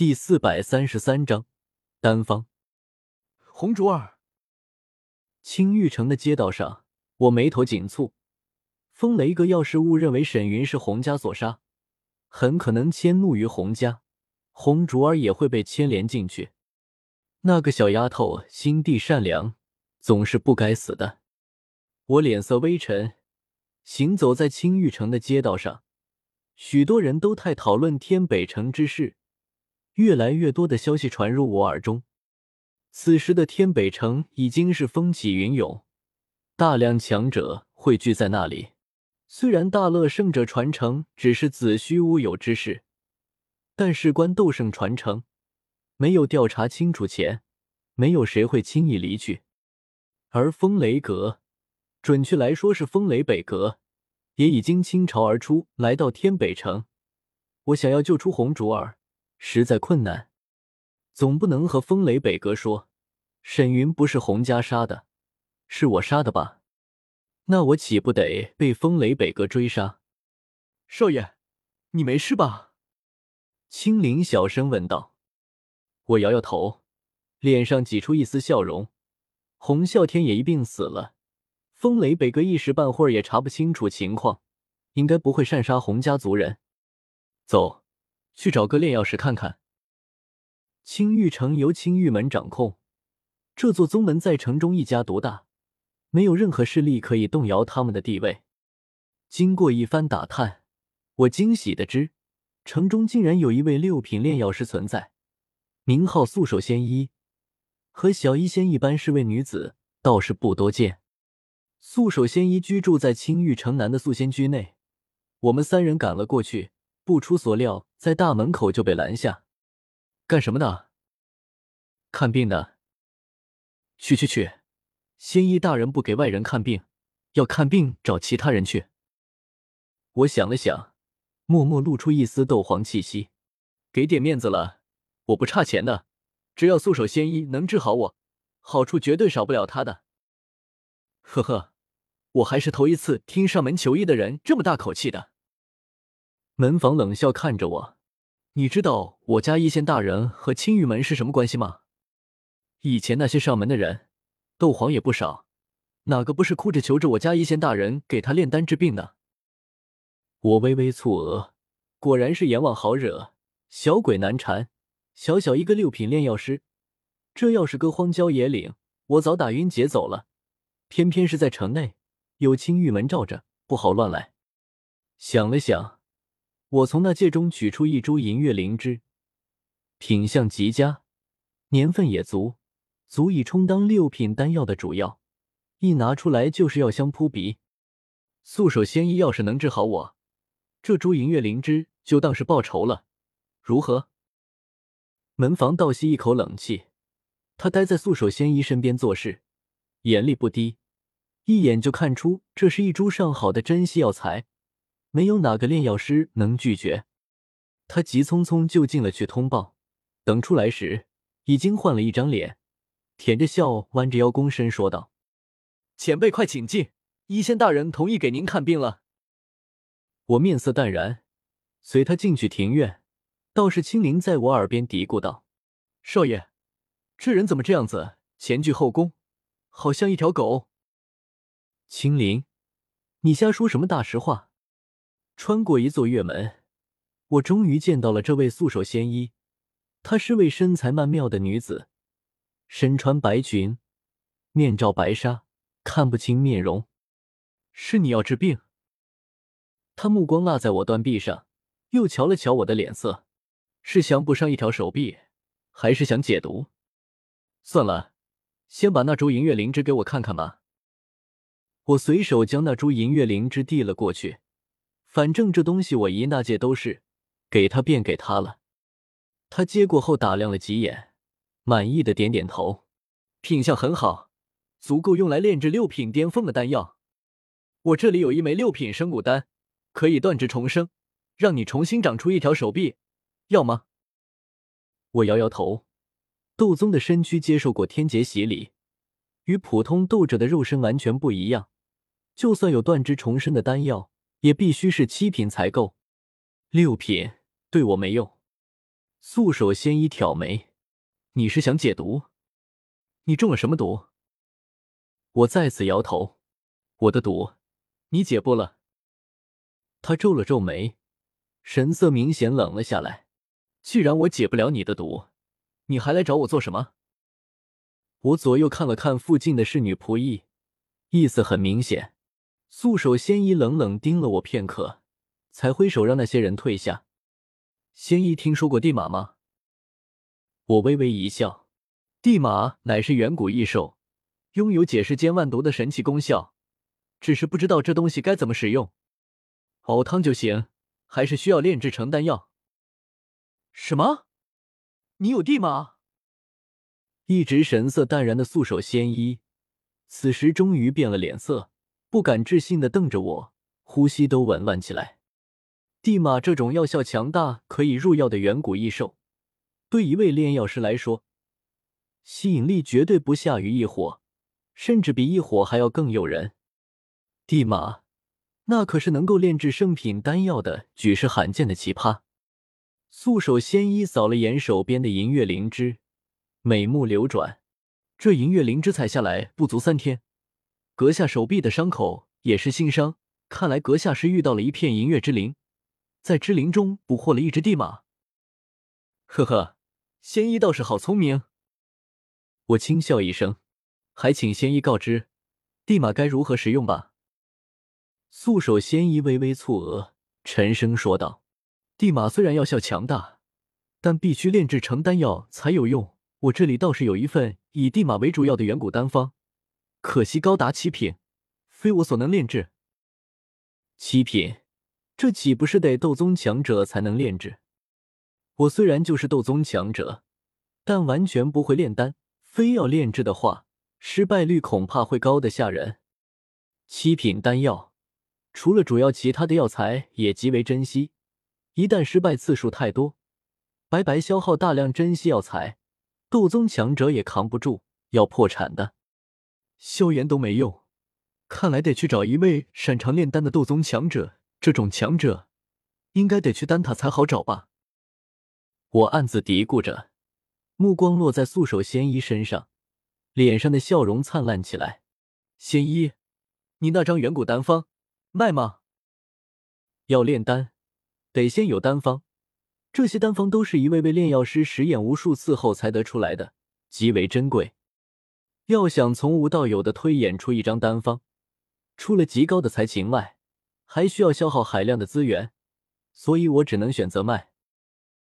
第四百三十三章单方。红竹儿，青玉城的街道上，我眉头紧蹙。风雷哥要是误认为沈云是洪家所杀，很可能迁怒于洪家，红竹儿也会被牵连进去。那个小丫头心地善良，总是不该死的。我脸色微沉，行走在青玉城的街道上，许多人都在讨论天北城之事。越来越多的消息传入我耳中，此时的天北城已经是风起云涌，大量强者汇聚在那里。虽然大乐圣者传承只是子虚乌有之事，但事关斗圣传承，没有调查清楚前，没有谁会轻易离去。而风雷阁，准确来说是风雷北阁，也已经倾巢而出，来到天北城。我想要救出红竹儿。实在困难，总不能和风雷北阁说沈云不是洪家杀的，是我杀的吧？那我岂不得被风雷北阁追杀？少爷，你没事吧？青灵小声问道。我摇摇头，脸上挤出一丝笑容。洪啸天也一并死了，风雷北阁一时半会儿也查不清楚情况，应该不会擅杀洪家族人。走。去找个炼药师看看。青玉城由青玉门掌控，这座宗门在城中一家独大，没有任何势力可以动摇他们的地位。经过一番打探，我惊喜的知，城中竟然有一位六品炼药师存在，名号素手仙医，和小医仙一般是位女子，倒是不多见。素手仙医居住在青玉城南的素仙居内，我们三人赶了过去。不出所料，在大门口就被拦下。干什么的？看病的。去去去，仙医大人不给外人看病，要看病找其他人去。我想了想，默默露出一丝斗皇气息，给点面子了。我不差钱的，只要素手仙医能治好我，好处绝对少不了他的。呵呵，我还是头一次听上门求医的人这么大口气的。门房冷笑看着我，你知道我家一仙大人和青玉门是什么关系吗？以前那些上门的人，斗皇也不少，哪个不是哭着求着我家一仙大人给他炼丹治病呢？我微微蹙额，果然是阎王好惹，小鬼难缠。小小一个六品炼药师，这要是搁荒郊野岭，我早打晕劫走了。偏偏是在城内，有青玉门罩着，不好乱来。想了想。我从那戒中取出一株银月灵芝，品相极佳，年份也足，足以充当六品丹药的主药。一拿出来就是药香扑鼻。素手仙医要是能治好我，这株银月灵芝就当是报仇了，如何？门房倒吸一口冷气，他待在素手仙医身边做事，眼力不低，一眼就看出这是一株上好的珍稀药材。没有哪个炼药师能拒绝。他急匆匆就进了去通报，等出来时已经换了一张脸，舔着笑，弯着腰躬身说道：“前辈快请进，医仙大人同意给您看病了。”我面色淡然，随他进去庭院。道士青灵在我耳边嘀咕道：“少爷，这人怎么这样子？前倨后恭，好像一条狗。”青灵，你瞎说什么大实话？穿过一座月门，我终于见到了这位素手仙医。她是位身材曼妙的女子，身穿白裙，面罩白纱，看不清面容。是你要治病？他目光落在我断臂上，又瞧了瞧我的脸色，是想补上一条手臂，还是想解毒？算了，先把那株银月灵芝给我看看吧。我随手将那株银月灵芝递了过去。反正这东西我一那届都是给他便给他了。他接过后打量了几眼，满意的点点头，品相很好，足够用来炼制六品巅峰的丹药。我这里有一枚六品生骨丹，可以断肢重生，让你重新长出一条手臂，要吗？我摇摇头。斗宗的身躯接受过天劫洗礼，与普通斗者的肉身完全不一样。就算有断肢重生的丹药。也必须是七品才够，六品对我没用。素手仙医挑眉：“你是想解毒？你中了什么毒？”我再次摇头：“我的毒，你解不了。”他皱了皱眉，神色明显冷了下来。既然我解不了你的毒，你还来找我做什么？我左右看了看附近的侍女仆役，意思很明显。素手仙医冷冷盯了我片刻，才挥手让那些人退下。仙医听说过地马吗？我微微一笑，地马乃是远古异兽，拥有解世间万毒的神奇功效，只是不知道这东西该怎么使用。熬汤就行，还是需要炼制成丹药。什么？你有地马？一直神色淡然的素手仙医，此时终于变了脸色，不敢置信的瞪着我，呼吸都紊乱起来。地马这种药效强大、可以入药的远古异兽，对一位炼药师来说，吸引力绝对不下于异火，甚至比异火还要更诱人。地马，那可是能够炼制圣品丹药的举世罕见的奇葩。素手仙医扫了眼手边的银月灵芝，美目流转。这银月灵芝采下来不足三天，阁下手臂的伤口也是新伤。看来阁下是遇到了一片银月之灵，在之灵中捕获了一只地马。呵呵，仙医倒是好聪明。我轻笑一声，还请仙医告知地马该如何使用吧。素手仙医微微蹙额，沉声说道。地马虽然药效强大，但必须炼制成丹药才有用。我这里倒是有一份以地马为主要的远古丹方，可惜高达七品，非我所能炼制。七品，这岂不是得斗宗强者才能炼制？我虽然就是斗宗强者，但完全不会炼丹，非要炼制的话，失败率恐怕会高的吓人。七品丹药，除了主要，其他的药材也极为珍惜。一旦失败次数太多，白白消耗大量珍稀药材，斗宗强者也扛不住，要破产的。萧炎都没用，看来得去找一位擅长炼丹的斗宗强者。这种强者，应该得去丹塔才好找吧？我暗自嘀咕着，目光落在素手仙医身上，脸上的笑容灿烂起来。仙医，你那张远古丹方卖吗？要炼丹。得先有丹方，这些丹方都是一位位炼药师实验无数次后才得出来的，极为珍贵。要想从无到有的推演出一张单方，除了极高的才情外，还需要消耗海量的资源，所以我只能选择卖。